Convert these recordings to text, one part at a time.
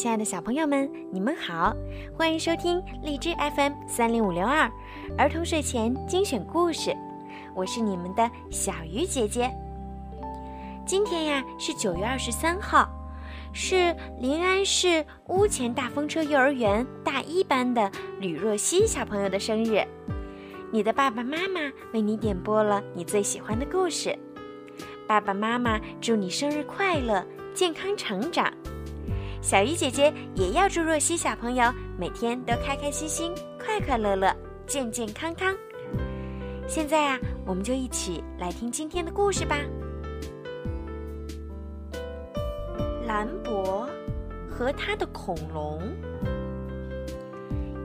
亲爱的小朋友们，你们好，欢迎收听荔枝 FM 三零五六二儿童睡前精选故事，我是你们的小鱼姐姐。今天呀是九月二十三号，是临安市屋前大风车幼儿园大一班的吕若曦小朋友的生日，你的爸爸妈妈为你点播了你最喜欢的故事，爸爸妈妈祝你生日快乐！健康成长，小鱼姐姐也要祝若曦小朋友每天都开开心心、快快乐乐、健健康康。现在啊，我们就一起来听今天的故事吧。兰博和他的恐龙。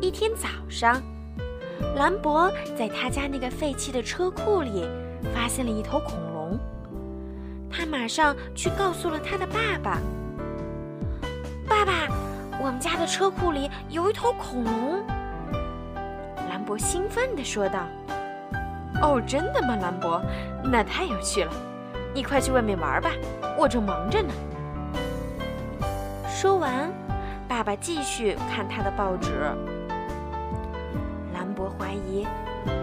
一天早上，兰博在他家那个废弃的车库里发现了一头恐龙。他马上去告诉了他的爸爸。爸，我们家的车库里有一头恐龙。兰博兴奋地说道：“哦，真的吗，兰博？那太有趣了！你快去外面玩吧，我正忙着呢。”说完，爸爸继续看他的报纸。兰博怀疑，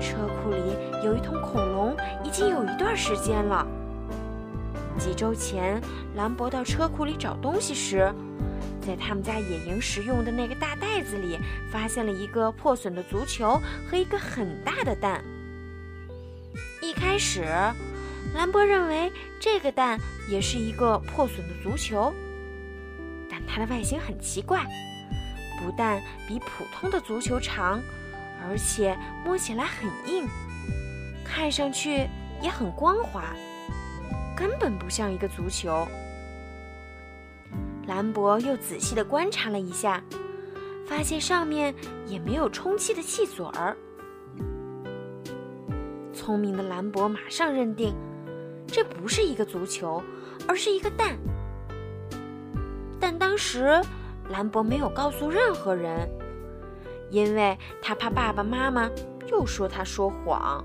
车库里有一头恐龙已经有一段时间了。几周前，兰博到车库里找东西时，在他们家野营时用的那个大袋子里，发现了一个破损的足球和一个很大的蛋。一开始，兰博认为这个蛋也是一个破损的足球，但它的外形很奇怪，不但比普通的足球长，而且摸起来很硬，看上去也很光滑。根本不像一个足球。兰博又仔细地观察了一下，发现上面也没有充气的气嘴儿。聪明的兰博马上认定，这不是一个足球，而是一个蛋。但当时兰博没有告诉任何人，因为他怕爸爸妈妈又说他说谎。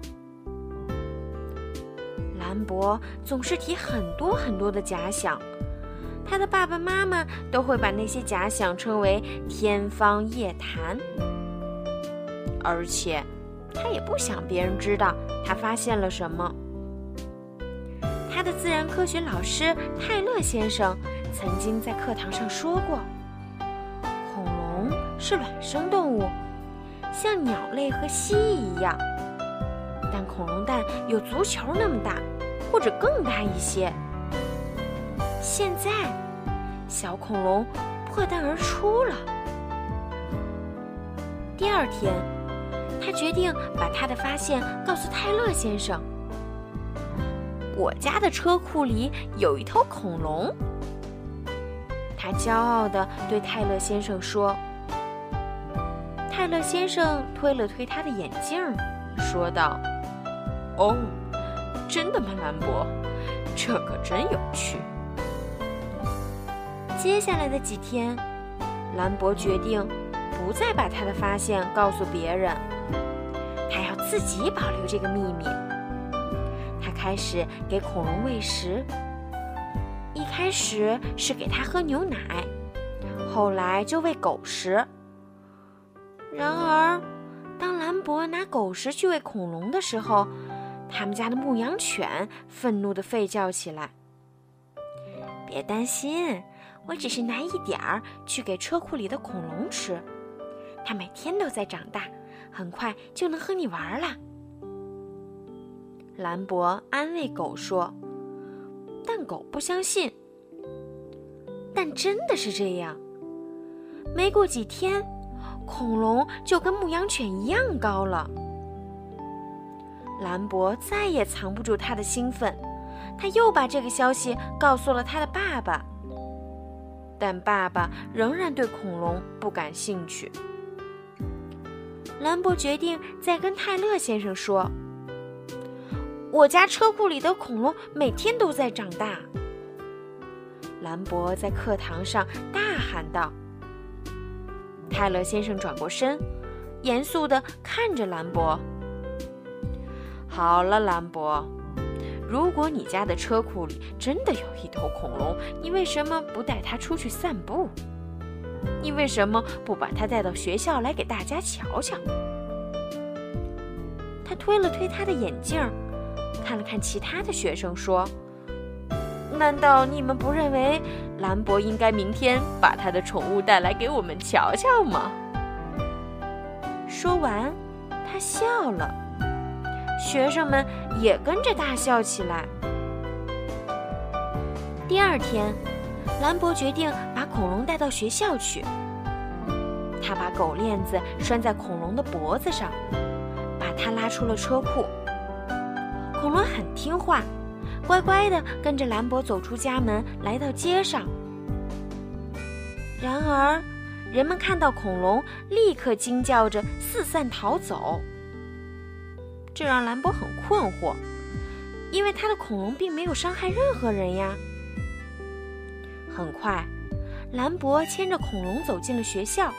兰博总是提很多很多的假想，他的爸爸妈妈都会把那些假想称为天方夜谭，而且他也不想别人知道他发现了什么。他的自然科学老师泰勒先生曾经在课堂上说过，恐龙是卵生动物，像鸟类和蜥蜴一样，但恐龙蛋有足球那么大。或者更大一些。现在，小恐龙破蛋而出了。第二天，他决定把他的发现告诉泰勒先生。我家的车库里有一头恐龙。他骄傲地对泰勒先生说。泰勒先生推了推他的眼镜，说道：“哦。”真的吗，兰博？这可真有趣。接下来的几天，兰博决定不再把他的发现告诉别人，他要自己保留这个秘密。他开始给恐龙喂食，一开始是给它喝牛奶，后来就喂狗食。然而，当兰博拿狗食去喂恐龙的时候，他们家的牧羊犬愤怒地吠叫起来。别担心，我只是拿一点儿去给车库里的恐龙吃，它每天都在长大，很快就能和你玩了。兰博安慰狗说，但狗不相信。但真的是这样，没过几天，恐龙就跟牧羊犬一样高了。兰博再也藏不住他的兴奋，他又把这个消息告诉了他的爸爸。但爸爸仍然对恐龙不感兴趣。兰博决定再跟泰勒先生说：“我家车库里的恐龙每天都在长大。”兰博在课堂上大喊道。泰勒先生转过身，严肃地看着兰博。好了，兰博，如果你家的车库里真的有一头恐龙，你为什么不带它出去散步？你为什么不把它带到学校来给大家瞧瞧？他推了推他的眼镜，看了看其他的学生，说：“难道你们不认为兰博应该明天把他的宠物带来给我们瞧瞧吗？”说完，他笑了，学生们也跟着大笑起来。第二天，兰博决定把恐龙带到学校去。他把狗链子拴在恐龙的脖子上。把它拉出了车库，恐龙很听话，乖乖地跟着兰博走出家门，来到街上。然而，人们看到恐龙，立刻惊叫着四散逃走。这让兰博很困惑，因为他的恐龙并没有伤害任何人呀。很快，兰博牵着恐龙走进了学校。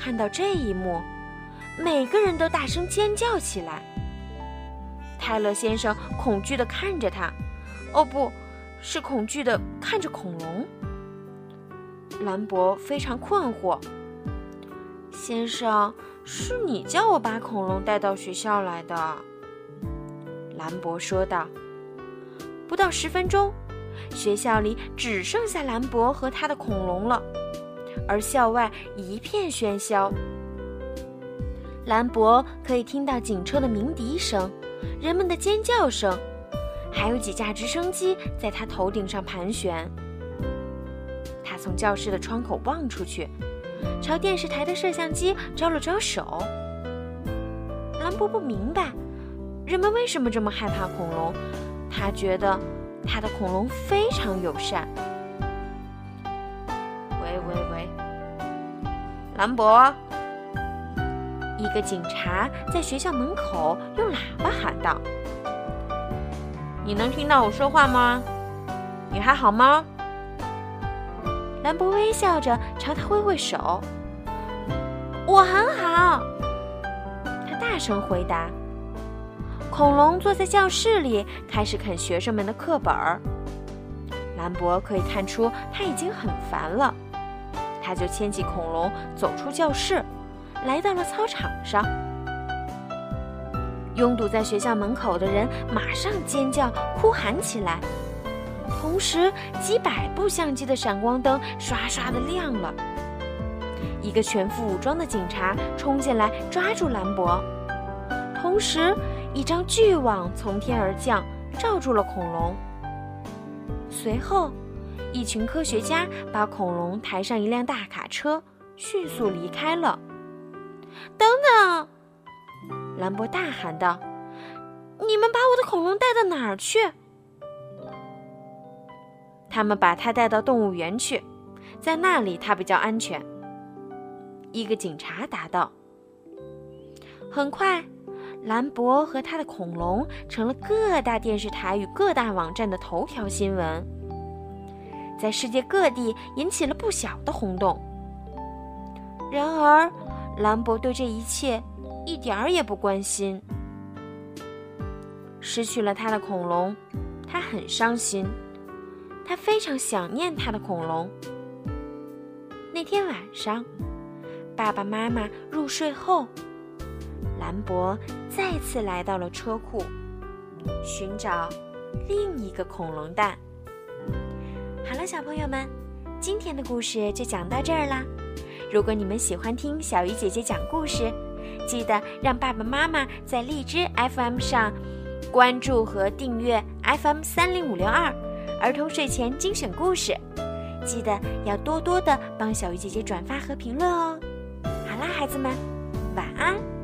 看到这一幕。每个人都大声尖叫起来。泰勒先生恐惧地看着他，哦，不是恐惧地看着恐龙。兰博非常困惑。先生，是你叫我把恐龙带到学校来的。兰博说道。不到十分钟，学校里只剩下兰博和他的恐龙了，而校外一片喧嚣。兰博可以听到警车的鸣笛声，人们的尖叫声，还有几架直升机在他头顶上盘旋。他从教室的窗口望出去，朝电视台的摄像机招了招手。兰博不明白，人们为什么这么害怕恐龙。他觉得他的恐龙非常友善。喂喂喂，兰博。一个警察在学校门口用喇叭喊道：“你能听到我说话吗？你还好吗？”兰博微笑着朝他挥挥手：“我很好。”他大声回答。恐龙坐在教室里，开始啃学生们的课本。兰博可以看出他已经很烦了，他就牵起恐龙走出教室。来到了操场上，拥堵在学校门口的人马上尖叫、哭喊起来，同时几百部相机的闪光灯刷刷的亮了。一个全副武装的警察冲进来抓住兰博，同时一张巨网从天而降，罩住了恐龙。随后，一群科学家把恐龙抬上一辆大卡车，迅速离开了。等等！兰博大喊道：“你们把我的恐龙带到哪儿去？”他们把它带到动物园去，在那里它比较安全。一个警察答道。很快，兰博和他的恐龙成了各大电视台与各大网站的头条新闻，在世界各地引起了不小的轰动。然而，兰博对这一切一点儿也不关心。失去了他的恐龙，他很伤心。他非常想念他的恐龙。那天晚上，爸爸妈妈入睡后，兰博再次来到了车库，寻找另一个恐龙蛋。好了，小朋友们，今天的故事就讲到这儿啦。如果你们喜欢听小鱼姐姐讲故事，记得让爸爸妈妈在荔枝 FM 上关注和订阅 FM 三零五六二儿童睡前精选故事。记得要多多的帮小鱼姐姐转发和评论哦。好啦，孩子们，晚安。